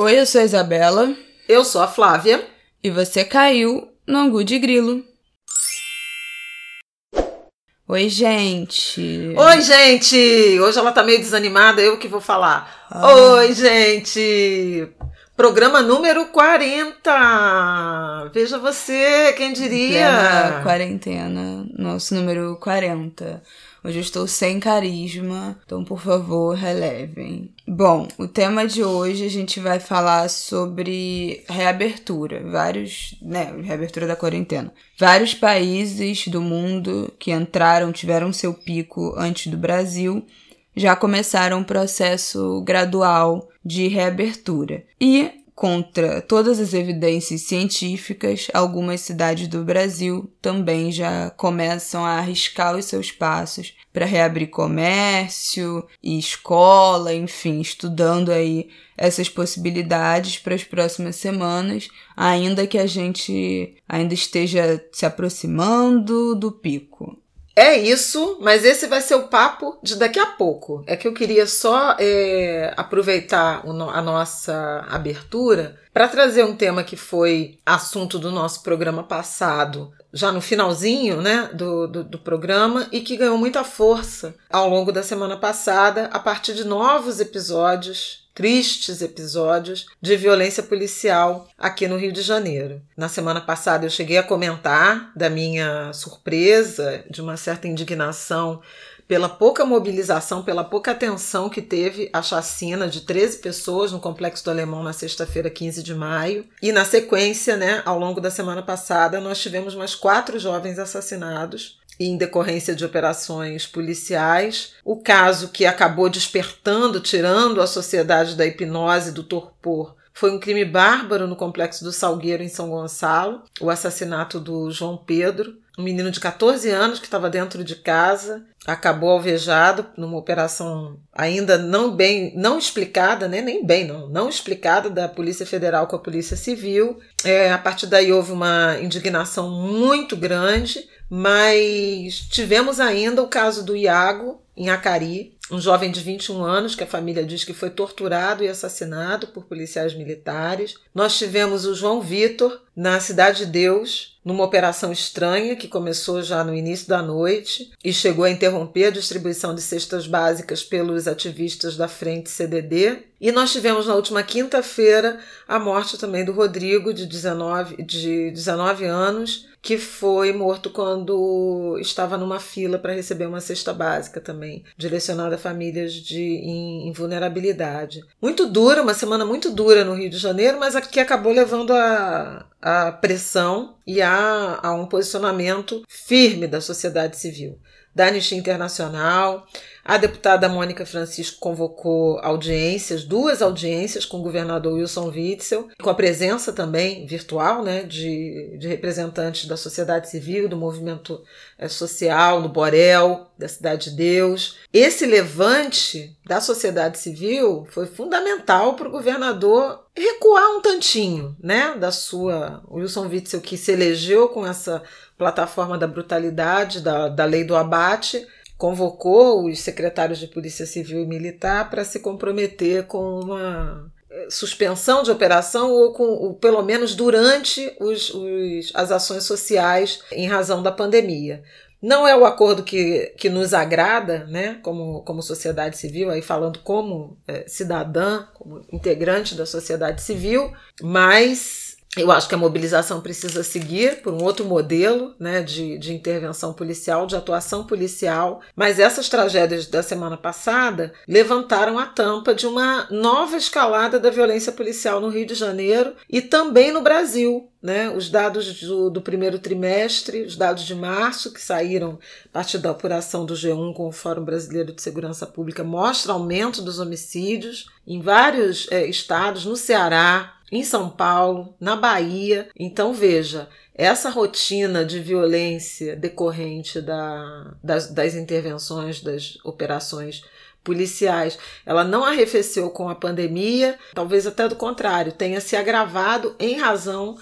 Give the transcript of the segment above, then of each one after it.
Oi, eu sou a Isabela. Eu sou a Flávia. E você caiu no Angu de Grilo. Oi, gente. Oi, gente. Hoje ela tá meio desanimada, eu que vou falar. Ah. Oi, gente. Programa número 40. Veja você, quem diria? Plena quarentena, nosso número 40. Hoje eu estou sem carisma, então por favor, relevem. Bom, o tema de hoje a gente vai falar sobre reabertura, vários, né, reabertura da quarentena. Vários países do mundo que entraram, tiveram seu pico antes do Brasil, já começaram um processo gradual de reabertura. E contra todas as evidências científicas, algumas cidades do Brasil também já começam a arriscar os seus passos para reabrir comércio e escola, enfim, estudando aí essas possibilidades para as próximas semanas, ainda que a gente ainda esteja se aproximando do pico. É isso, mas esse vai ser o papo de daqui a pouco. É que eu queria só é, aproveitar a nossa abertura para trazer um tema que foi assunto do nosso programa passado, já no finalzinho né, do, do, do programa, e que ganhou muita força ao longo da semana passada, a partir de novos episódios tristes episódios de violência policial aqui no Rio de Janeiro. Na semana passada eu cheguei a comentar da minha surpresa, de uma certa indignação pela pouca mobilização, pela pouca atenção que teve a chacina de 13 pessoas no Complexo do Alemão na sexta-feira, 15 de maio. E na sequência, né, ao longo da semana passada, nós tivemos mais quatro jovens assassinados em decorrência de operações policiais. O caso que acabou despertando, tirando a sociedade da hipnose do torpor, foi um crime bárbaro no complexo do Salgueiro, em São Gonçalo, o assassinato do João Pedro, um menino de 14 anos que estava dentro de casa, acabou alvejado numa operação ainda não bem, não explicada, né? nem bem, não, não explicada da Polícia Federal com a Polícia Civil. É, a partir daí houve uma indignação muito grande mas tivemos ainda o caso do Iago, em Acari, um jovem de 21 anos que a família diz que foi torturado e assassinado por policiais militares. Nós tivemos o João Vitor na Cidade de Deus, numa operação estranha que começou já no início da noite e chegou a interromper a distribuição de cestas básicas pelos ativistas da Frente CDD. E nós tivemos na última quinta-feira a morte também do Rodrigo, de 19, de 19 anos, que foi morto quando estava numa fila para receber uma cesta básica também, direcionada a famílias de, em, em, vulnerabilidade. Muito dura, uma semana muito dura no Rio de Janeiro, mas que acabou levando a, a pressão e a, a um posicionamento firme da sociedade civil da Anistia Internacional. A deputada Mônica Francisco convocou audiências, duas audiências com o governador Wilson Witzel, com a presença também virtual né, de, de representantes da sociedade civil, do movimento é, social, do Borel, da Cidade de Deus. Esse levante da sociedade civil foi fundamental para o governador recuar um tantinho, né, da sua Wilson Witzel que se elegeu com essa plataforma da brutalidade, da, da lei do abate, convocou os secretários de Polícia Civil e Militar para se comprometer com uma eh, suspensão de operação ou com ou pelo menos durante os, os, as ações sociais em razão da pandemia. Não é o acordo que, que nos agrada, né, como, como sociedade civil, aí falando como é, cidadã, como integrante da sociedade civil, mas eu acho que a mobilização precisa seguir por um outro modelo né, de, de intervenção policial, de atuação policial, mas essas tragédias da semana passada levantaram a tampa de uma nova escalada da violência policial no Rio de Janeiro e também no Brasil. Né? Os dados do, do primeiro trimestre, os dados de março, que saíram a partir da apuração do G1 com o Fórum Brasileiro de Segurança Pública, mostram aumento dos homicídios em vários é, estados, no Ceará, em São Paulo, na Bahia. Então, veja, essa rotina de violência decorrente da, das, das intervenções, das operações policiais, ela não arrefeceu com a pandemia, talvez até do contrário, tenha se agravado em razão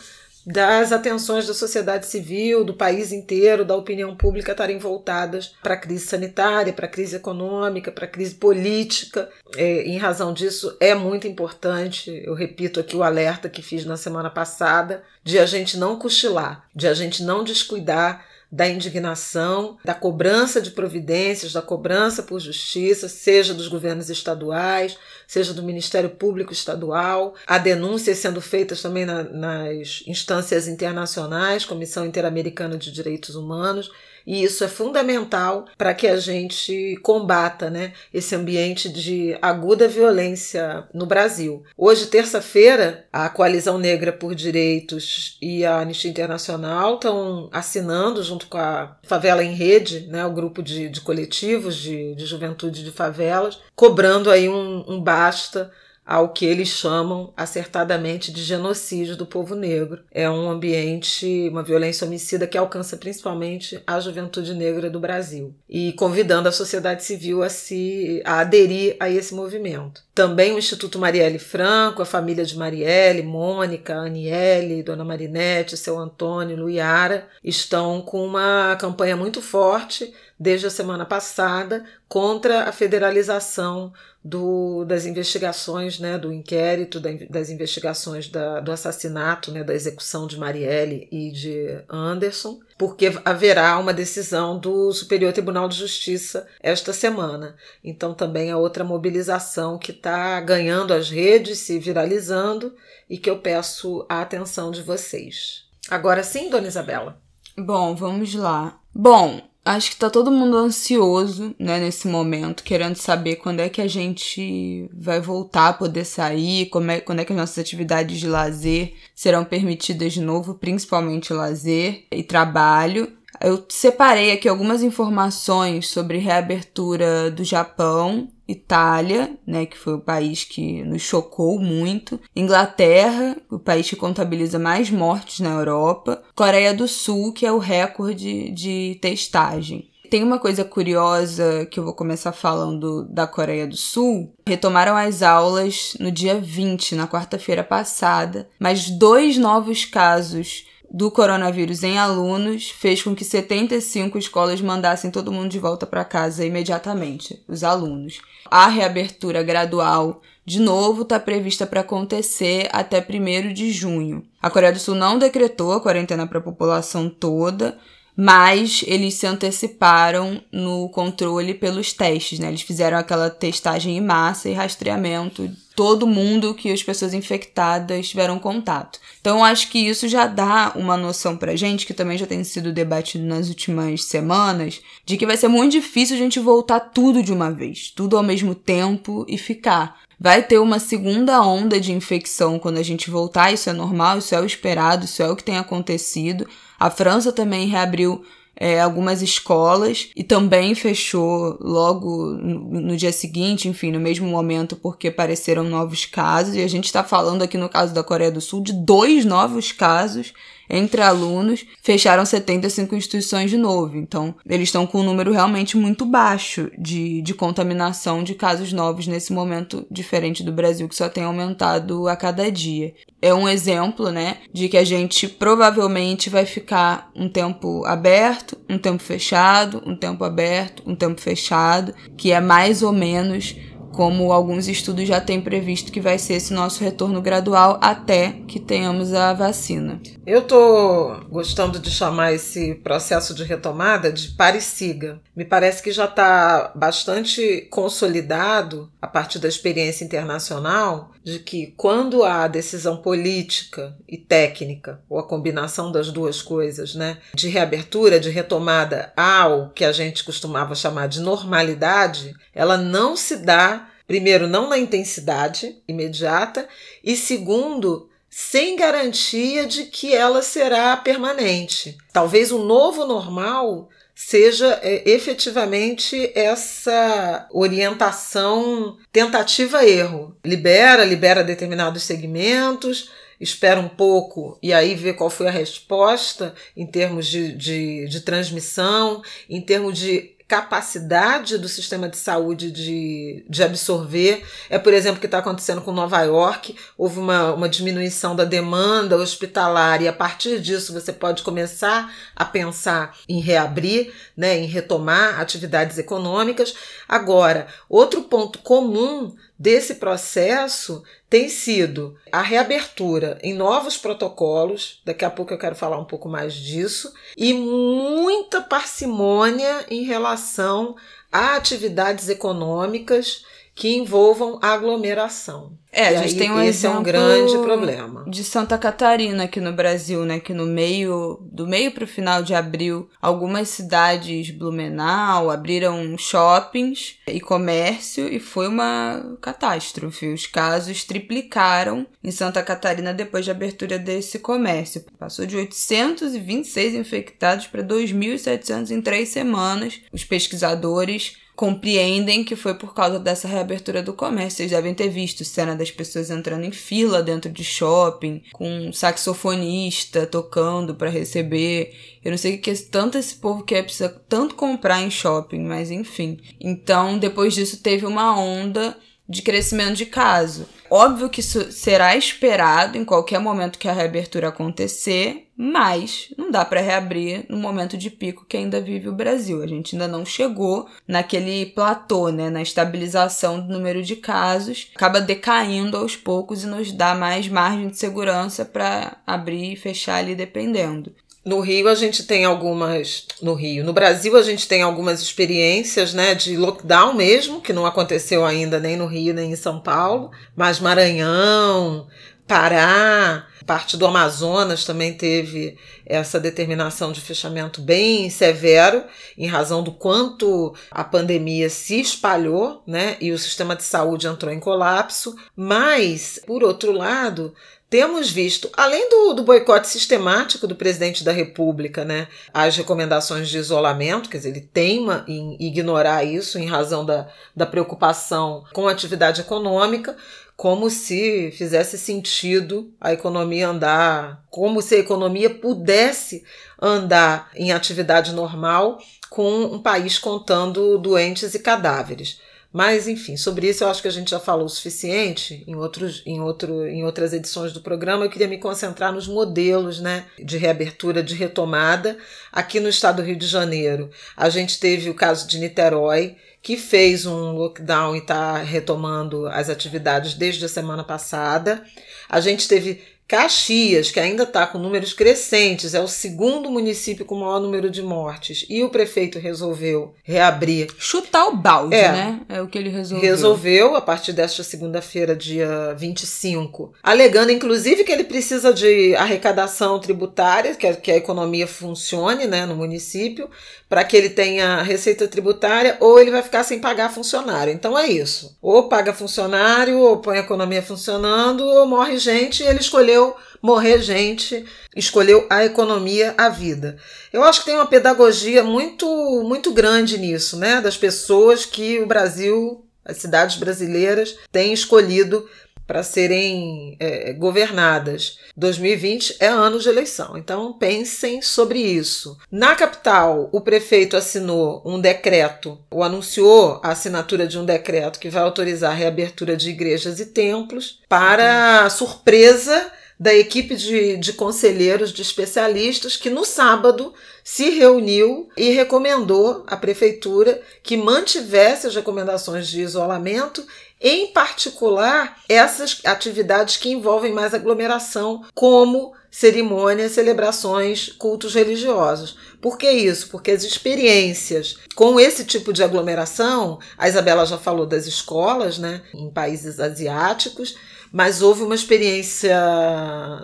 das atenções da sociedade civil, do país inteiro, da opinião pública estarem voltadas para a crise sanitária, para a crise econômica, para a crise política. É, em razão disso, é muito importante, eu repito aqui o alerta que fiz na semana passada, de a gente não cochilar, de a gente não descuidar da indignação, da cobrança de providências, da cobrança por justiça, seja dos governos estaduais, seja do Ministério Público Estadual, há denúncias sendo feitas também na, nas instâncias internacionais, Comissão Interamericana de Direitos Humanos. E isso é fundamental para que a gente combata né, esse ambiente de aguda violência no Brasil. Hoje, terça-feira, a Coalizão Negra por Direitos e a Anistia Internacional estão assinando, junto com a Favela em Rede, né, o grupo de, de coletivos de, de juventude de favelas, cobrando aí um, um basta ao que eles chamam acertadamente de genocídio do povo negro. É um ambiente, uma violência homicida que alcança principalmente a juventude negra do Brasil e convidando a sociedade civil a se a aderir a esse movimento. Também o Instituto Marielle Franco, a família de Marielle, Mônica, Aniele, Dona Marinete, seu Antônio, Luiara, estão com uma campanha muito forte desde a semana passada contra a federalização do, das investigações, né, do inquérito, da, das investigações da, do assassinato, né, da execução de Marielle e de Anderson, porque haverá uma decisão do Superior Tribunal de Justiça esta semana. Então também é outra mobilização que está ganhando as redes, se viralizando e que eu peço a atenção de vocês. Agora sim, Dona Isabela. Bom, vamos lá. Bom, acho que tá todo mundo ansioso, né, nesse momento, querendo saber quando é que a gente vai voltar a poder sair, como é, quando é que as nossas atividades de lazer serão permitidas de novo, principalmente lazer e trabalho. Eu separei aqui algumas informações sobre reabertura do Japão, Itália, né, que foi o país que nos chocou muito, Inglaterra, o país que contabiliza mais mortes na Europa, Coreia do Sul, que é o recorde de testagem. Tem uma coisa curiosa que eu vou começar falando da Coreia do Sul. Retomaram as aulas no dia 20, na quarta-feira passada, mas dois novos casos do coronavírus em alunos fez com que 75 escolas mandassem todo mundo de volta para casa imediatamente, os alunos. A reabertura gradual, de novo, está prevista para acontecer até 1 de junho. A Coreia do Sul não decretou a quarentena para a população toda, mas eles se anteciparam no controle pelos testes, né? Eles fizeram aquela testagem em massa e rastreamento todo mundo que as pessoas infectadas tiveram contato. Então, eu acho que isso já dá uma noção pra gente, que também já tem sido debatido nas últimas semanas, de que vai ser muito difícil a gente voltar tudo de uma vez, tudo ao mesmo tempo e ficar. Vai ter uma segunda onda de infecção quando a gente voltar, isso é normal, isso é o esperado, isso é o que tem acontecido. A França também reabriu é, algumas escolas e também fechou logo no, no, dia seguinte, enfim, no mesmo momento, porque apareceram novos casos. E a gente está falando aqui no caso da Coreia do Sul de dois novos casos entre alunos, fecharam 75 instituições de novo. Então, eles estão com um número realmente muito baixo de, de contaminação de casos novos nesse momento, diferente do Brasil, que só tem aumentado a cada dia. É um exemplo, né, de que a gente provavelmente vai ficar um tempo aberto, um tempo fechado, um tempo aberto, um tempo fechado, que é mais ou menos como alguns estudos já têm previsto que vai ser esse nosso retorno gradual até que tenhamos a vacina. Eu tô gostando de chamar esse processo de retomada de pare siga. Me parece que já está bastante consolidado a partir da experiência internacional de que quando há decisão política e técnica, ou a combinação das duas coisas, né, de reabertura, de retomada ao que a gente costumava chamar de normalidade, ela não se dá, primeiro, não na intensidade imediata, e segundo, sem garantia de que ela será permanente. Talvez o novo normal seja é, efetivamente essa orientação tentativa-erro. Libera, libera determinados segmentos, espera um pouco e aí vê qual foi a resposta em termos de, de, de transmissão, em termos de capacidade do sistema de saúde de, de absorver. É, por exemplo, o que está acontecendo com Nova York. Houve uma, uma diminuição da demanda hospitalar e a partir disso você pode começar a pensar em reabrir, né, em retomar atividades econômicas. Agora, outro ponto comum desse processo tem sido a reabertura em novos protocolos, daqui a pouco eu quero falar um pouco mais disso, e muita parcimônia em relação a atividades econômicas que envolvam aglomeração. É, a gente aí, tem um esse é um grande problema. de Santa Catarina aqui no Brasil, né, que no meio do meio para o final de abril, algumas cidades Blumenau abriram shoppings e comércio e foi uma catástrofe. Os casos triplicaram em Santa Catarina depois da abertura desse comércio. Passou de 826 infectados para 2.700 em três semanas. Os pesquisadores compreendem que foi por causa dessa reabertura do comércio. Vocês devem ter visto cena das pessoas entrando em fila dentro de shopping, com um saxofonista tocando para receber. Eu não sei o que tanto esse povo quer, precisa tanto comprar em shopping, mas enfim. Então, depois disso, teve uma onda de crescimento de caso. Óbvio que isso será esperado em qualquer momento que a reabertura acontecer, mas não dá para reabrir no momento de pico que ainda vive o Brasil. A gente ainda não chegou naquele platô, né, na estabilização do número de casos. Acaba decaindo aos poucos e nos dá mais margem de segurança para abrir e fechar ali dependendo. No Rio a gente tem algumas. No Rio. No Brasil a gente tem algumas experiências né, de lockdown mesmo, que não aconteceu ainda nem no Rio nem em São Paulo, mas Maranhão, Pará, parte do Amazonas também teve essa determinação de fechamento bem severo, em razão do quanto a pandemia se espalhou, né? E o sistema de saúde entrou em colapso. Mas, por outro lado, temos visto, além do, do boicote sistemático do presidente da República, né, as recomendações de isolamento, quer dizer, ele teima em ignorar isso em razão da, da preocupação com a atividade econômica, como se fizesse sentido a economia andar, como se a economia pudesse andar em atividade normal com um país contando doentes e cadáveres. Mas, enfim, sobre isso eu acho que a gente já falou o suficiente em, outros, em, outro, em outras edições do programa. Eu queria me concentrar nos modelos né, de reabertura, de retomada. Aqui no estado do Rio de Janeiro, a gente teve o caso de Niterói, que fez um lockdown e está retomando as atividades desde a semana passada. A gente teve Caxias, que ainda está com números crescentes, é o segundo município com o maior número de mortes, e o prefeito resolveu reabrir. Chutar o balde, é, né? É o que ele resolveu. Resolveu, a partir desta segunda-feira, dia 25, alegando inclusive que ele precisa de arrecadação tributária, que a, que a economia funcione né, no município, para que ele tenha receita tributária, ou ele vai ficar sem pagar funcionário. Então é isso. Ou paga funcionário, ou põe a economia funcionando, ou morre gente, e ele escolheu escolheu morrer gente, escolheu a economia, a vida. Eu acho que tem uma pedagogia muito muito grande nisso, né, das pessoas que o Brasil, as cidades brasileiras têm escolhido para serem é, governadas. 2020 é ano de eleição, então pensem sobre isso. Na capital, o prefeito assinou um decreto, ou anunciou a assinatura de um decreto que vai autorizar a reabertura de igrejas e templos, para surpresa da equipe de, de conselheiros, de especialistas, que no sábado se reuniu e recomendou à prefeitura que mantivesse as recomendações de isolamento, em particular essas atividades que envolvem mais aglomeração, como cerimônias, celebrações, cultos religiosos. Por que isso? Porque as experiências com esse tipo de aglomeração, a Isabela já falou das escolas, né, em países asiáticos, mas houve uma experiência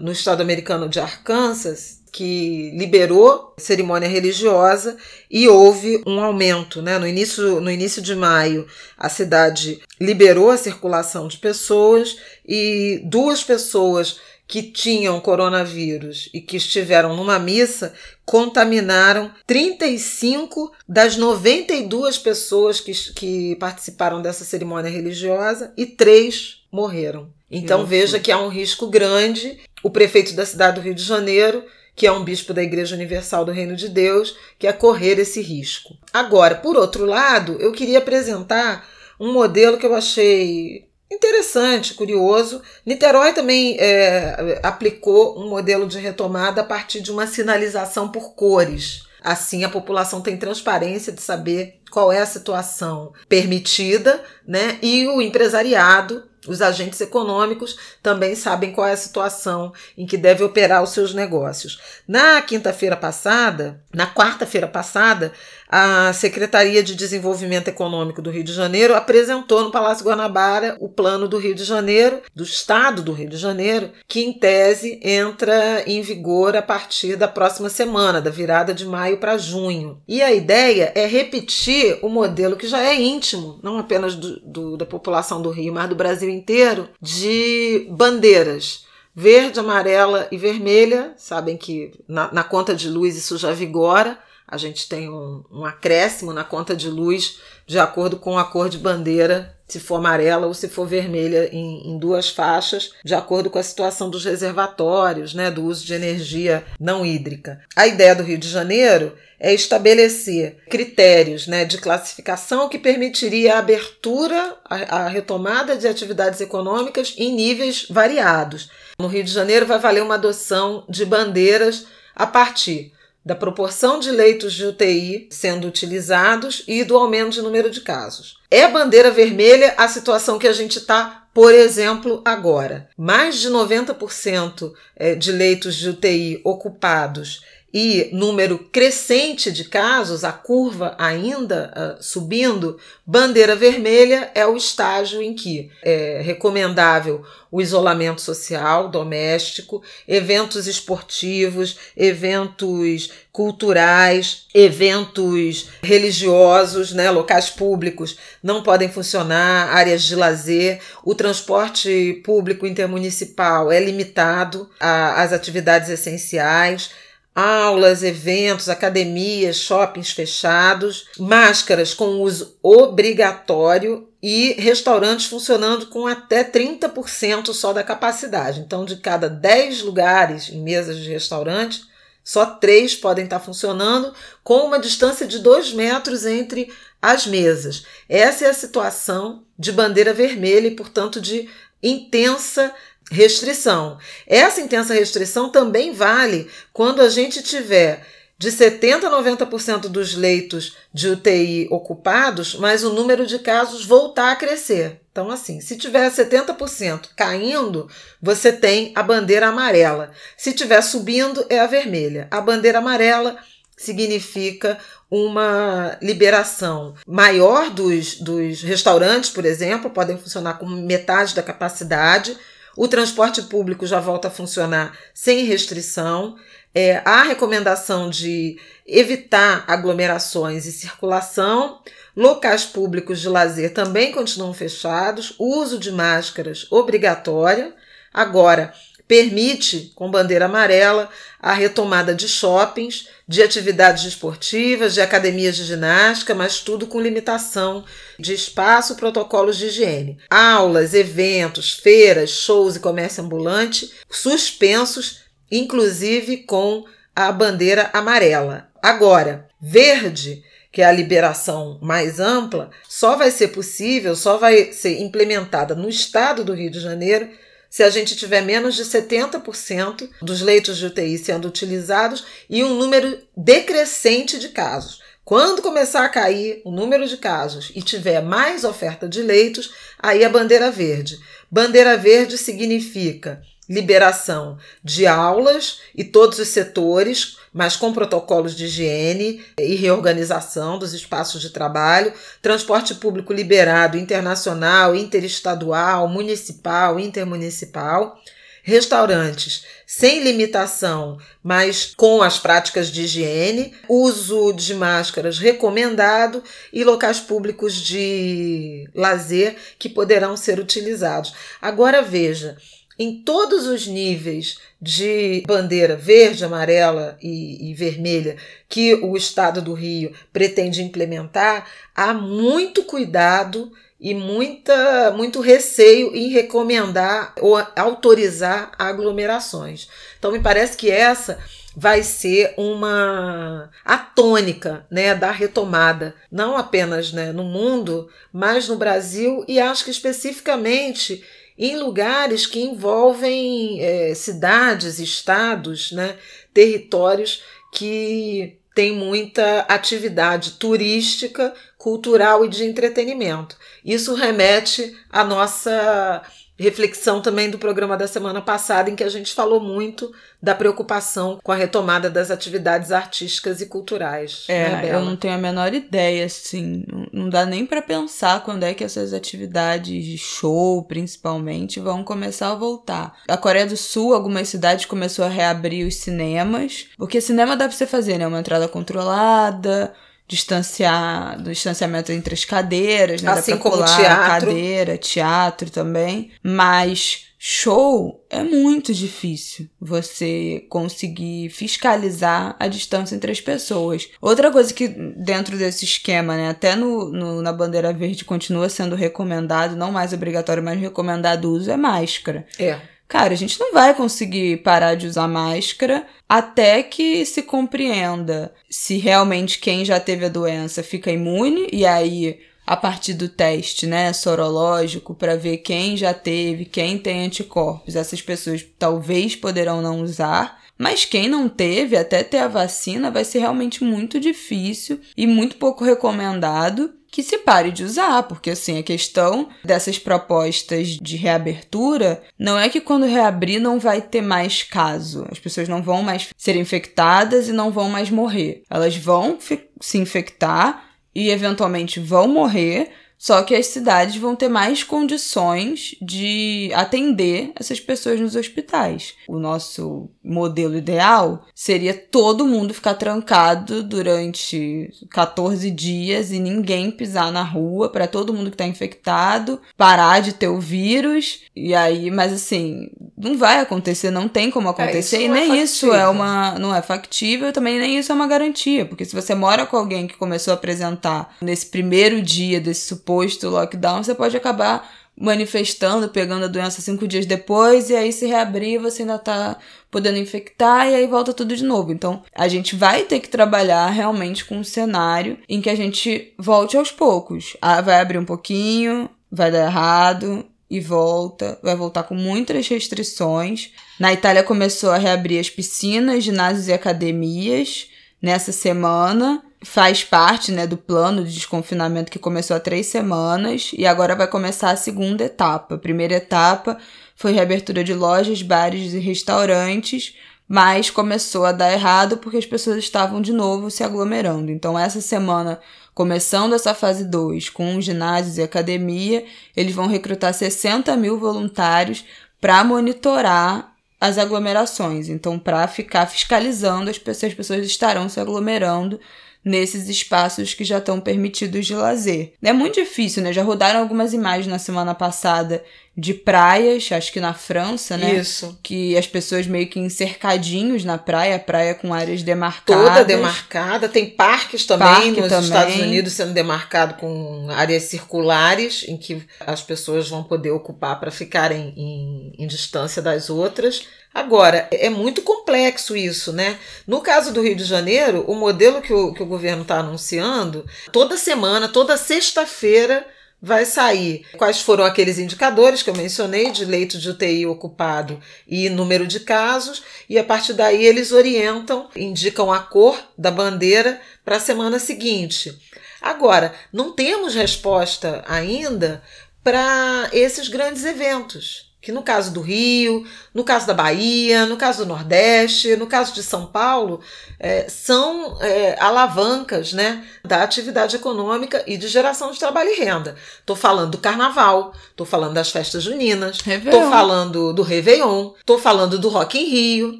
no estado americano de Arkansas que liberou cerimônia religiosa e houve um aumento, né? No início, no início de maio, a cidade liberou a circulação de pessoas e duas pessoas que tinham coronavírus e que estiveram numa missa contaminaram 35 das 92 pessoas que, que participaram dessa cerimônia religiosa e três morreram. Então veja que há um risco grande. O prefeito da cidade do Rio de Janeiro, que é um bispo da Igreja Universal do Reino de Deus, que é correr esse risco. Agora, por outro lado, eu queria apresentar um modelo que eu achei interessante, curioso. Niterói também é, aplicou um modelo de retomada a partir de uma sinalização por cores. Assim, a população tem transparência de saber qual é a situação permitida, né? E o empresariado os agentes econômicos também sabem qual é a situação em que deve operar os seus negócios. Na quinta-feira passada, na quarta-feira passada, a Secretaria de Desenvolvimento Econômico do Rio de Janeiro apresentou no Palácio Guanabara o plano do Rio de Janeiro, do Estado do Rio de Janeiro, que em tese entra em vigor a partir da próxima semana, da virada de maio para junho. E a ideia é repetir o modelo que já é íntimo, não apenas do, do, da população do Rio, mas do Brasil inteiro, de bandeiras verde, amarela e vermelha. Sabem que na, na, conta de luz isso já vigora. A gente tem um, um acréscimo na conta de luz de acordo com a cor de bandeira, se for amarela ou se for vermelha, em, em, duas faixas, de acordo com a situação dos reservatórios, né, do uso de energia não hídrica. A ideia do Rio de Janeiro é estabelecer critérios né, de classificação que permitiria a abertura, a, a retomada de atividades econômicas em níveis variados. No Rio de Janeiro vai valer uma adoção de bandeiras a partir da proporção de leitos de UTI sendo utilizados e do aumento de número de casos. É bandeira vermelha a situação que a gente está, por exemplo, agora. Mais de 90% é, de leitos de UTI ocupados e número crescente de casos, a curva ainda uh, subindo, bandeira vermelha é o estágio em que é recomendável o isolamento social, doméstico, eventos esportivos, eventos culturais, eventos religiosos, né, locais públicos não podem funcionar, áreas de lazer, o transporte público intermunicipal é limitado às atividades essenciais aulas, eventos, academias, shoppings fechados, máscaras com uso obrigatório e restaurantes funcionando com até 30% só da capacidade. Então, de cada 10 lugares em mesas de restaurante, só três podem estar funcionando com uma distância de 2 metros entre as mesas. Essa é a situação de bandeira vermelha e, portanto, de intensa restrição. Essa intensa restrição também vale quando a gente tiver de 70% a 90% dos leitos de UTI ocupados, mas o número de casos voltar a crescer. Então, assim, se tiver 70% caindo, você tem a bandeira amarela. Se tiver subindo, é a vermelha. A bandeira amarela significa uma liberação maior dos, dos restaurantes, por exemplo, podem funcionar com metade da capacidade o transporte público já volta a funcionar sem restrição. É, há recomendação de evitar aglomerações e circulação. Locais públicos de lazer também continuam fechados. Uso de máscaras obrigatória. Agora, permite, com bandeira amarela, a retomada de shoppings, de atividades esportivas, de academias de ginástica, mas tudo com limitação de espaço, protocolos de higiene. Aulas, eventos, feiras, shows e comércio ambulante suspensos, inclusive com a bandeira amarela. Agora, verde que é a liberação mais ampla, só vai ser possível, só vai ser implementada no estado do Rio de Janeiro se a gente tiver menos de 70% dos leitos de UTI sendo utilizados e um número decrescente de casos. Quando começar a cair o número de casos e tiver mais oferta de leitos, aí a bandeira verde. Bandeira verde significa liberação de aulas e todos os setores, mas com protocolos de higiene e reorganização dos espaços de trabalho, transporte público liberado internacional, interestadual, municipal, intermunicipal, restaurantes sem limitação, mas com as práticas de higiene, uso de máscaras recomendado e locais públicos de lazer que poderão ser utilizados. Agora veja, em todos os níveis de bandeira verde, amarela e, e, vermelha que o Estado do Rio pretende implementar, há muito cuidado e muita, muito receio em recomendar ou autorizar aglomerações. Então, me parece que essa vai ser uma a tônica né, da retomada, não apenas né, no mundo, mas no Brasil e acho que especificamente em lugares que envolvem é, cidades, estados, né, territórios que têm muita atividade turística, cultural e de entretenimento. Isso remete à nossa reflexão também do programa da semana passada, em que a gente falou muito da preocupação com a retomada das atividades artísticas e culturais. É, né, eu não tenho a menor ideia, assim, não dá nem para pensar quando é que essas atividades de show, principalmente, vão começar a voltar. A Coreia do Sul, algumas cidades começou a reabrir os cinemas, porque cinema dá para você fazer, né, uma entrada controlada, distanciar do distanciamento entre as cadeiras, né? Assim como pular teatro. cadeira, teatro também. Mas show é muito difícil você conseguir fiscalizar a distância entre as pessoas. Outra coisa que dentro desse esquema, né, até no, no na bandeira verde continua sendo recomendado, não mais obrigatório, mas recomendado o uso é máscara. É. Cara, a gente não vai conseguir parar de usar máscara até que se compreenda se realmente quem já teve a doença fica imune e aí a partir do teste, né, sorológico para ver quem já teve, quem tem anticorpos, essas pessoas talvez poderão não usar, mas quem não teve, até ter a vacina, vai ser realmente muito difícil e muito pouco recomendado que se pare de usar, porque assim, a questão dessas propostas de reabertura não é que quando reabrir não vai ter mais caso, as pessoas não vão mais ser infectadas e não vão mais morrer. Elas vão se infectar e eventualmente vão morrer, só que as cidades vão ter mais condições de atender essas pessoas nos hospitais. O nosso modelo ideal seria todo mundo ficar trancado durante 14 dias e ninguém pisar na rua para todo mundo que está infectado parar de ter o vírus. E aí, mas assim, não vai acontecer, não tem como acontecer É, e não é nem isso factível. é uma não é factível, também nem isso é uma garantia, porque se você mora com alguém que começou a apresentar nesse primeiro dia desse suposto lockdown, você pode acabar manifestando, pegando a doença cinco dias depois, e aí se reabrir, você ainda tá podendo infectar, e aí volta tudo de novo. Então, a gente vai ter que trabalhar realmente com um cenário em que a gente volte aos poucos. Ah, vai abrir um pouquinho, vai dar errado, e volta, vai voltar com muitas restrições. Na Itália começou a reabrir as piscinas, ginásios e academias nessa semana. Faz parte né, do plano de desconfinamento que começou há três semanas e agora vai começar a segunda etapa. A primeira etapa foi reabertura de lojas, bares e restaurantes, mas começou a dar errado porque as pessoas estavam de novo se aglomerando. Então, essa semana, começando essa fase 2 com os ginásios e academia, eles vão recrutar 60 mil voluntários para monitorar as aglomerações. Então, para ficar fiscalizando as pessoas, as pessoas estarão se aglomerando nesses espaços que já estão permitidos de lazer. É muito difícil, né? Já rodaram algumas imagens na semana passada de praias, acho que na França, né? Isso. Que as pessoas meio que em cercadinhos na praia, praia com áreas demarcadas. Toda demarcada. Tem parques também Parque nos também. Estados Unidos sendo demarcado com áreas circulares em que as pessoas vão poder ocupar para ficarem em, em distância das outras. Agora, é muito complexo isso, né? No caso do Rio de Janeiro, o modelo que o, que o governo está anunciando, toda semana, toda sexta-feira, vai sair quais foram aqueles indicadores que eu mencionei de leito de UTI ocupado e número de casos, e a partir daí eles orientam, indicam a cor da bandeira para a semana seguinte. Agora, não temos resposta ainda para esses grandes eventos. Que no caso do Rio, no caso da Bahia, no caso do Nordeste, no caso de São Paulo, é, são é, alavancas né, da atividade econômica e de geração de trabalho e renda. Estou falando do carnaval, estou falando das festas juninas, estou falando do Réveillon, estou falando do Rock em Rio,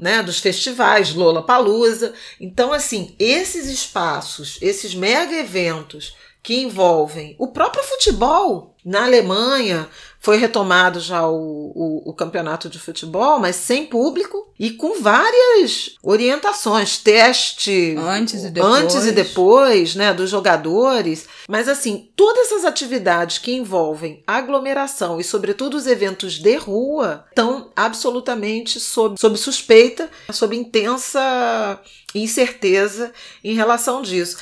né, dos festivais, Lola Palusa. Então, assim, esses espaços, esses mega eventos que envolvem o próprio futebol na Alemanha, foi retomado já o, o, o, campeonato de futebol, mas sem público e com várias orientações, teste antes e depois, antes e depois né, dos jogadores. Mas assim, todas essas atividades que envolvem aglomeração e, sobretudo, os eventos de rua estão absolutamente sob, sob suspeita, sob intensa incerteza em relação disso.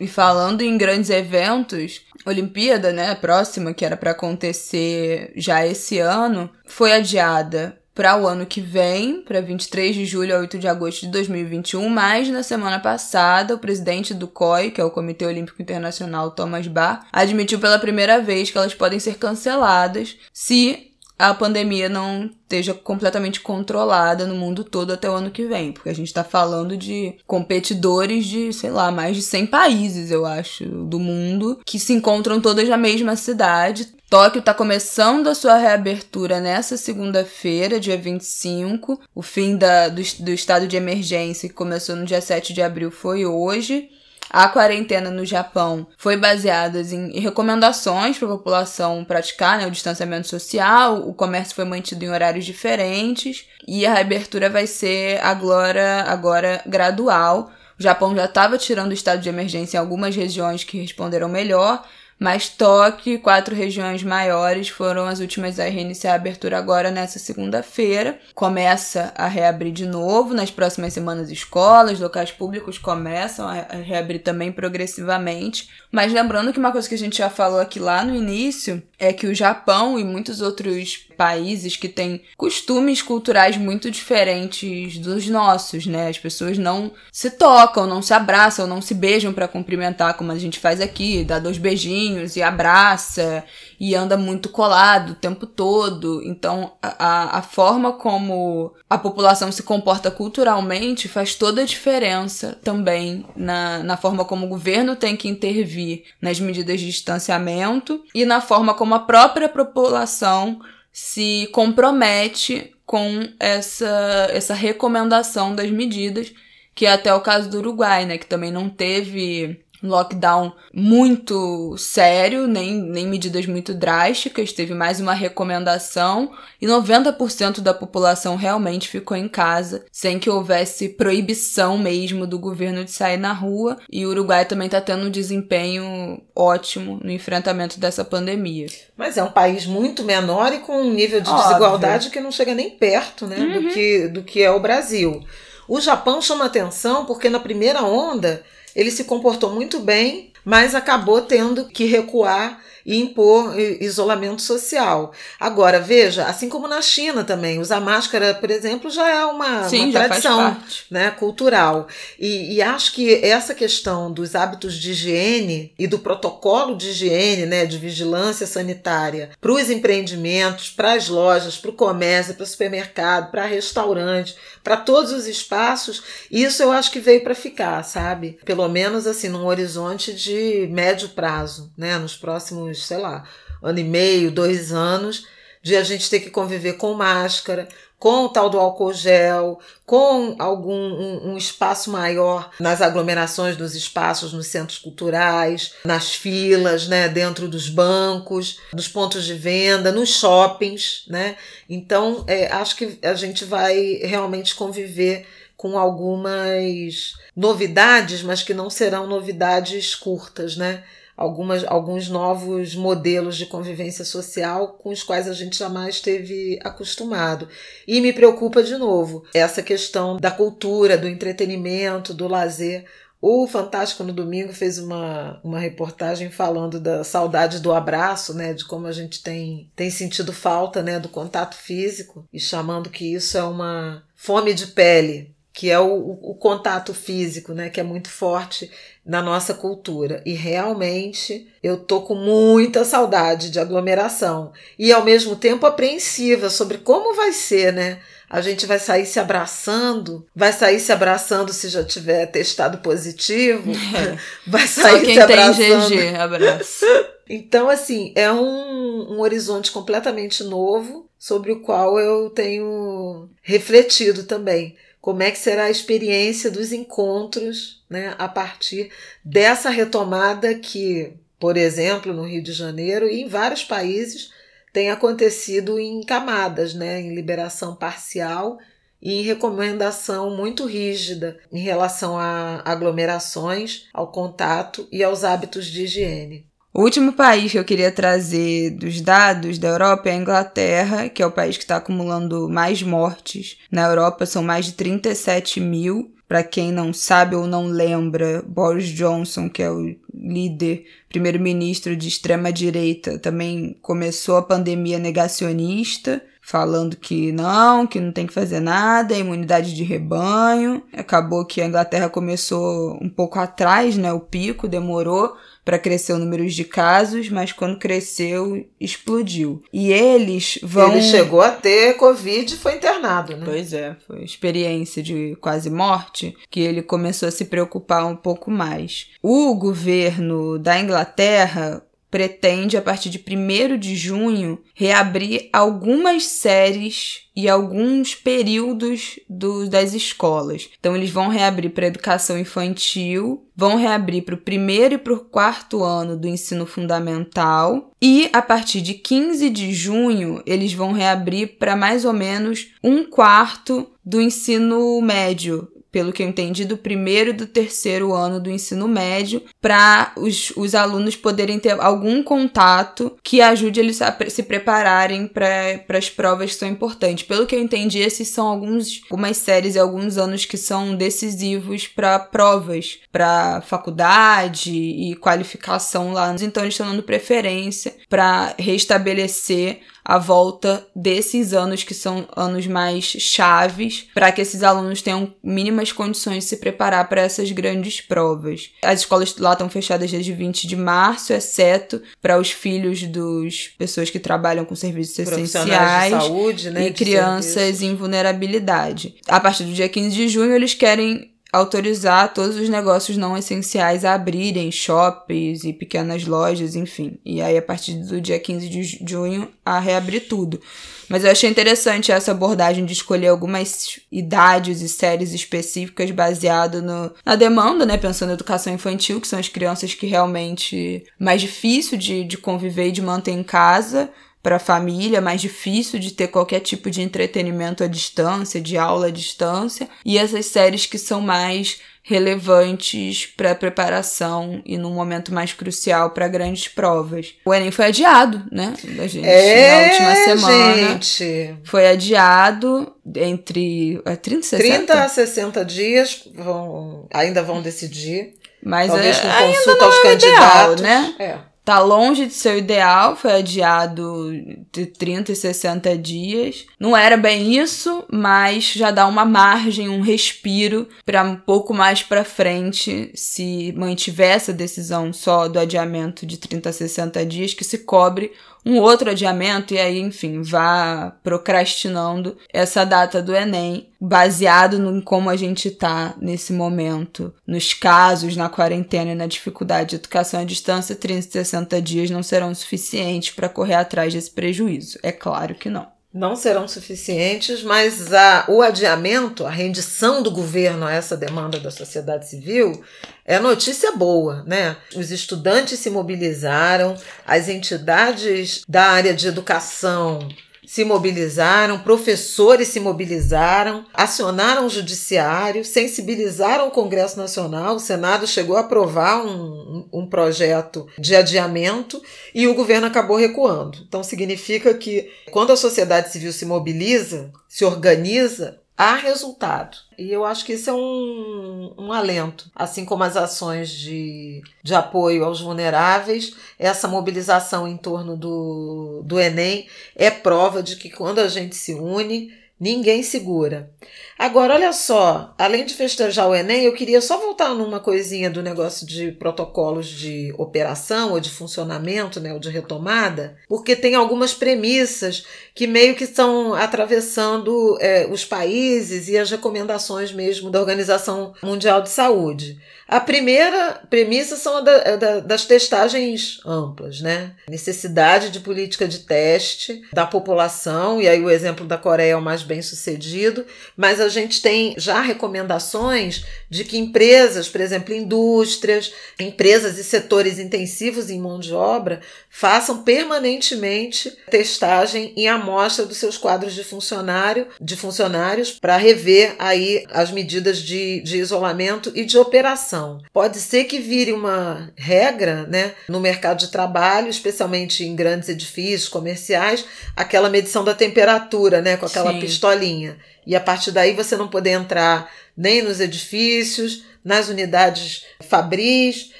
E falando em grandes eventos, Olimpíada, né, próxima, que era para acontecer já esse ano, foi adiada para o ano que vem, para 23 de julho a 8 de agosto de 2021, mas na semana passada, o presidente do COI, que é o Comitê Olímpico Internacional, Thomas Bach, admitiu pela primeira vez que elas podem ser canceladas se a pandemia não esteja completamente controlada no mundo todo até o ano que vem, porque a gente está falando de competidores de, sei lá, mais de 100 países, eu acho, do mundo, que se encontram todas na mesma cidade. Tóquio está começando a sua reabertura nessa segunda-feira, dia 25. O fim da, do, do estado de emergência, que começou no dia 7 de abril, foi hoje. A quarentena no Japão foi baseada em recomendações para a população praticar né, o distanciamento social, o comércio foi mantido em horários diferentes e a reabertura vai ser agora, agora gradual. O Japão já estava tirando o estado de emergência em algumas regiões que responderam melhor, mas Tóquio e quatro regiões maiores foram as últimas a reiniciar a abertura agora nessa segunda-feira. Começa a reabrir de novo. Nas próximas semanas, escolas, locais públicos começam a reabrir também progressivamente. Mas lembrando que uma coisa que a gente já falou aqui lá no início é que o Japão e muitos outros países que têm costumes culturais muito diferentes dos nossos, né? As pessoas não se tocam, não se abraçam, não se beijam para cumprimentar como a gente faz aqui, dá dois beijinhos e abraça e anda muito colado o tempo todo. Então, a, a forma como a população se comporta culturalmente faz toda a diferença também na, na forma como o governo tem que intervir nas medidas de distanciamento e na forma como a própria população se compromete com essa, essa recomendação das medidas, que é até o caso do Uruguai, né, que também não teve lockdown muito sério, nem, nem medidas muito drásticas, teve mais uma recomendação e 90% da população realmente ficou em casa, sem que houvesse proibição mesmo do governo de sair na rua. E o Uruguai também está tendo um desempenho ótimo no enfrentamento dessa pandemia. Mas é um país muito menor e com um nível de Óbvio. desigualdade que não chega nem perto né, uhum. do, que, do que é o Brasil. O Japão chama atenção porque na primeira onda ele se comportou muito bem, mas acabou tendo que recuar e impor isolamento social. Agora, veja, assim como na China também, usar máscara, por exemplo, já é uma, Sim, uma tradição né, cultural. E, e, acho que essa questão dos hábitos de higiene e do protocolo de higiene, né, de vigilância sanitária para os empreendimentos, para as lojas, para o comércio, para o supermercado, para restaurante, para todos os espaços, isso eu acho que veio para ficar, sabe? Pelo menos assim, num horizonte de médio prazo, né, nos próximos sei lá, ano e meio, dois anos, de a gente ter que conviver com máscara, com o tal do álcool gel, com algum um, um, espaço maior nas aglomerações dos espaços nos centros culturais, nas filas, né, dentro dos bancos, nos pontos de venda, nos shoppings, né? Então, é, acho que a gente vai realmente conviver com algumas novidades, mas que não serão novidades curtas, né? Algumas, alguns novos modelos de convivência social com os quais a gente jamais esteve acostumado. E me preocupa de novo essa questão da cultura, do entretenimento, do lazer. O Fantástico no domingo fez uma, uma reportagem falando da saudade do abraço, né, de como a gente tem, tem sentido falta né, do contato físico e chamando que isso é uma fome de pele que é o, o, contato físico, né, que é muito forte na nossa cultura. E realmente eu tô com muita saudade de aglomeração e ao mesmo tempo apreensiva sobre como vai ser, né? A gente vai sair se abraçando, vai sair se abraçando se já tiver testado positivo, é. vai sair Só quem se abraçando. tem GG, abraço. Então, assim, é um, um horizonte completamente novo sobre o qual eu tenho refletido também como é que será a experiência dos encontros né, a partir dessa retomada que, por exemplo, no Rio de Janeiro e em vários países tem acontecido em camadas, né, em liberação parcial e em recomendação muito rígida em relação a aglomerações, ao contato e aos hábitos de higiene. O último país que eu queria trazer dos dados da Europa é a Inglaterra, que é o país que está acumulando mais mortes. Na Europa são mais de 37 mil. Para quem não sabe ou não lembra, Boris Johnson, que é o líder, primeiro-ministro de extrema-direita, também começou a pandemia negacionista, falando que não, que não tem que fazer nada, imunidade de rebanho. Acabou que a Inglaterra começou um pouco atrás, né? O pico demorou para crescer o número de casos, mas quando cresceu, explodiu. E eles vão. Ele chegou a ter Covid e foi internado, né? Pois é, foi experiência de quase morte que ele começou a se preocupar um pouco mais. O governo da Inglaterra pretende, a partir de 1 de junho, reabrir algumas séries e alguns períodos do, das escolas. Então, eles vão reabrir para a educação infantil, vão reabrir para o primeiro e para o quarto ano do ensino fundamental, e a partir de 15 de junho, eles vão reabrir para mais ou menos um quarto do ensino médio, pelo que eu entendi, do primeiro e do terceiro ano do ensino médio, para os, os alunos poderem ter algum contato que ajude eles a se prepararem para as provas que são importantes. Pelo que eu entendi, esses são alguns, algumas séries e alguns anos que são decisivos para provas, para faculdade e qualificação lá. Então, eles estão dando preferência para restabelecer a volta desses anos que são anos mais chaves para que esses alunos tenham mínimas condições de se preparar para essas grandes provas. As escolas lá estão fechadas desde 20 de março, exceto para os filhos dos pessoas que trabalham com serviços essenciais saúde, né, e crianças serviços. em vulnerabilidade. A partir do dia 15 de junho, eles querem autorizar todos os negócios não essenciais a abrirem, shoppings e pequenas lojas, enfim. E aí, a partir do dia 15 de junho, a reabrir tudo. Mas eu achei interessante essa abordagem de escolher algumas idades e séries específicas baseado no, na demanda, né? Pensando na educação infantil, que são as crianças que realmente mais difícil de, de conviver e de manter em casa para a família, mais difícil de ter qualquer tipo de entretenimento à distância, de aula à distância, e essas séries que são mais relevantes para a preparação e num momento mais crucial para grandes provas. O Enem foi adiado, né? A gente, é, na última semana. Gente. Foi adiado entre é, 30 e 60? 30 a 60 dias vão, ainda vão decidir. Mas Talvez é, com ainda consulta não aos é candidatos. Ideal, né? É. Tá longe de ser o ideal, foi adiado de 30 e 60 dias. Não era bem isso, mas já dá uma margem, um respiro para um pouco mais para frente, se mantiver essa decisão só do adiamento de 30 a 60 dias, que se cobre um outro adiamento e aí, enfim, vá procrastinando essa data do Enem, baseado em como a gente tá nesse momento, nos casos, na quarentena e na dificuldade de educação à distância, 30 e 60 dias não serão suficientes para correr atrás desse prejuízo. É claro que não não serão suficientes, mas a, o adiamento, a rendição do governo a essa demanda da sociedade civil é notícia boa, né? Os estudantes se mobilizaram, as entidades da área de educação se mobilizaram, professores se mobilizaram, acionaram o judiciário, sensibilizaram o Congresso Nacional, o Senado chegou a aprovar um, um projeto de adiamento e o governo acabou recuando. Então significa que quando a sociedade civil se mobiliza, se organiza, há resultado. E eu acho que isso é um, um alento. Assim como as ações de, de apoio aos vulneráveis, essa mobilização em torno do, do Enem é prova de que quando a gente se une, ninguém segura. Agora, olha só, além de festejar o Enem, eu queria só voltar numa coisinha do negócio de protocolos de operação ou de funcionamento, né, ou de retomada, porque tem algumas premissas que meio que estão atravessando é, os países e as recomendações mesmo da Organização Mundial de Saúde. A primeira premissa são a da, da, das testagens amplas, né? Necessidade de política de teste da população, e aí o exemplo da Coreia é o mais bem sucedido, mas a gente tem já recomendações de que empresas, por exemplo, indústrias, empresas e setores intensivos em mão de obra, façam permanentemente testagem em amostra dos seus quadros de funcionário, de funcionários, para rever aí as medidas de, de isolamento e de operação. Pode ser que vire uma regra né, no mercado de trabalho, especialmente em grandes edifícios comerciais, aquela medição da temperatura, né, com aquela Sim. Pistolinha. E a partir daí você não poder entrar nem nos edifícios, nas unidades fabris,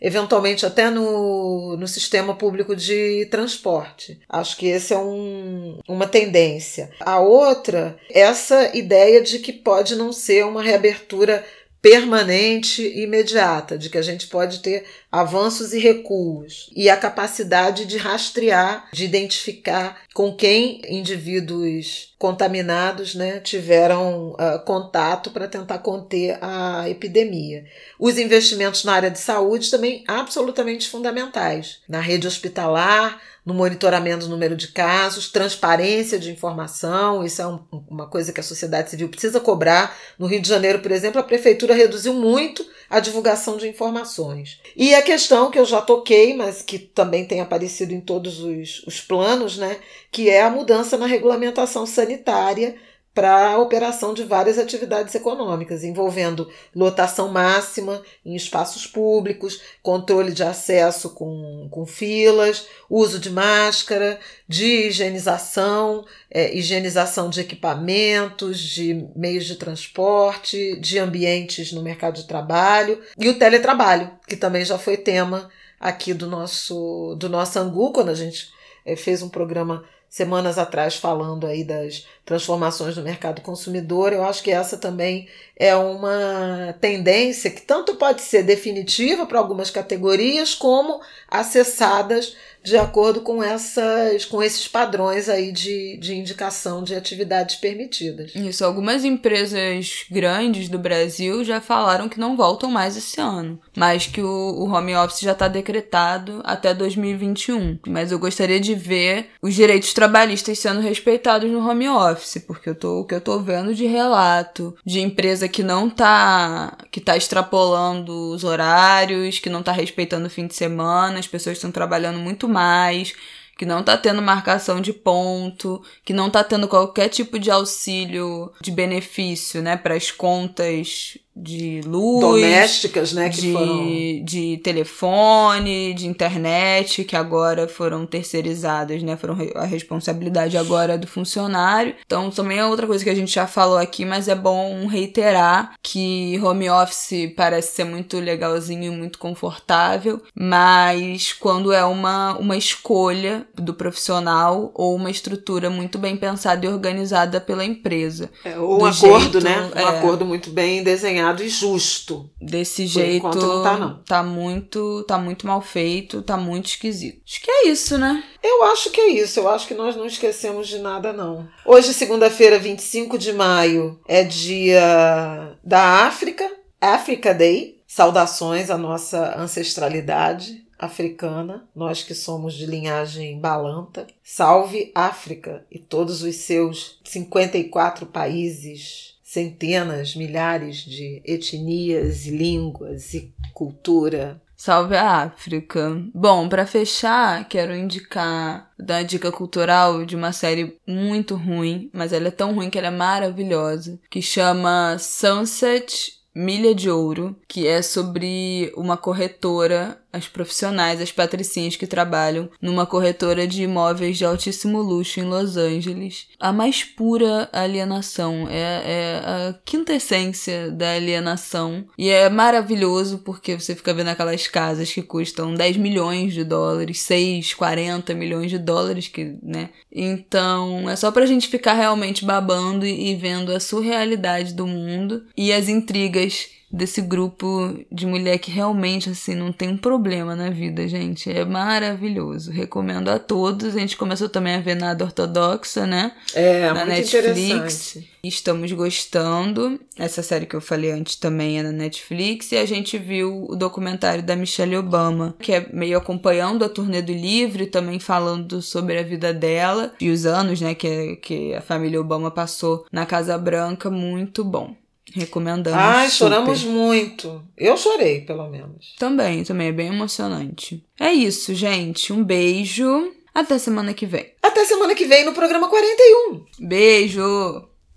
eventualmente até no, no sistema público de transporte. Acho que esse é um, uma tendência. A outra, essa ideia de que pode não ser uma reabertura permanente e imediata, de que a gente pode ter avanços e recuos, e a capacidade de rastrear, de identificar com quem indivíduos contaminados né, tiveram uh, contato para tentar conter a epidemia. Os investimentos na área de saúde também absolutamente fundamentais, na rede hospitalar, no monitoramento do número de casos, transparência de informação, isso é um, uma coisa que a sociedade civil precisa cobrar. No Rio de Janeiro, por exemplo, a prefeitura reduziu muito a divulgação de informações. E a questão que eu já toquei, mas que também tem aparecido em todos os, os planos, né, que é a mudança na regulamentação sanitária para a operação de várias atividades econômicas, envolvendo lotação máxima em espaços públicos, controle de acesso com, com filas, uso de máscara, de higienização, é, higienização de equipamentos, de meios de transporte, de ambientes no mercado de trabalho e o teletrabalho, que também já foi tema aqui do nosso, do nosso Angu, quando a gente é, fez um programa semanas atrás falando aí das transformações no mercado consumidor, eu acho que essa também é uma tendência que tanto pode ser definitiva para algumas categorias como acessadas de acordo com, essas, com esses padrões aí de, de indicação de atividades permitidas. Isso, algumas empresas grandes do Brasil já falaram que não voltam mais esse ano, mas que o, o home office já está decretado até 2021. Mas eu gostaria de ver os direitos trabalhistas sendo respeitados no home office, porque eu tô, o que eu tô vendo de relato de empresa que não tá que tá extrapolando os horários, que não tá respeitando o fim de semana, as pessoas estão trabalhando muito mais, que não tá tendo marcação de ponto, que não tá tendo qualquer tipo de auxílio de benefício, né, para as contas de luz, domésticas, né, que de, foram de telefone, de internet, que agora foram terceirizadas, né, foram a responsabilidade agora do funcionário. Então, também é outra coisa que a gente já falou aqui, mas é bom reiterar que home office parece ser muito legalzinho e muito confortável, mas quando é uma, uma escolha do profissional ou uma estrutura muito bem pensada e organizada pela empresa. É, ou um acordo, jeito, né? Um é, acordo muito bem desenhado e justo. Desse jeito não tá, não. tá muito tá muito mal feito, tá muito esquisito. Acho que é isso, né? Eu acho que é isso. Eu acho que nós não esquecemos de nada não. Hoje, segunda-feira, 25 de maio, é dia da África, Africa Day. Saudações à nossa ancestralidade africana, nós que somos de linhagem balanta. Salve África e todos os seus 54 países centenas, milhares de etnias e línguas e cultura. Salve a África. Bom, para fechar, quero indicar, dar uma dica cultural de uma série muito ruim, mas ela é tão ruim que ela é maravilhosa, que chama Sunset Milha de Ouro, que é sobre uma corretora, as profissionais, as patricinhas que trabalham numa corretora de imóveis de altíssimo luxo em Los Angeles. A mais pura alienação, é, é a quinta essência da alienação. E é maravilhoso porque você fica vendo aquelas casas que custam 10 milhões de dólares, 6, 40 milhões de dólares, que, né? Então, é só pra gente ficar realmente babando e vendo a surrealidade do mundo e as intrigas desse grupo de mulher que realmente, assim, não tem um problema na vida, gente. É maravilhoso. Recomendo a todos. A gente começou também a ver nada ortodoxa, né? É, na Netflix. Estamos gostando. Essa série que eu falei antes também é na Netflix. E a gente viu o documentário da Michelle Obama, que é meio acompanhando a turnê do livro também falando sobre a vida dela e os anos, né, que, que a família Obama passou na Casa Branca. Muito bom. Recomendamos. Ai, choramos muito. Eu chorei, pelo menos. Também, também é bem emocionante. É isso, gente. Um beijo. Até semana que vem. Até semana que vem no programa 41. Beijo!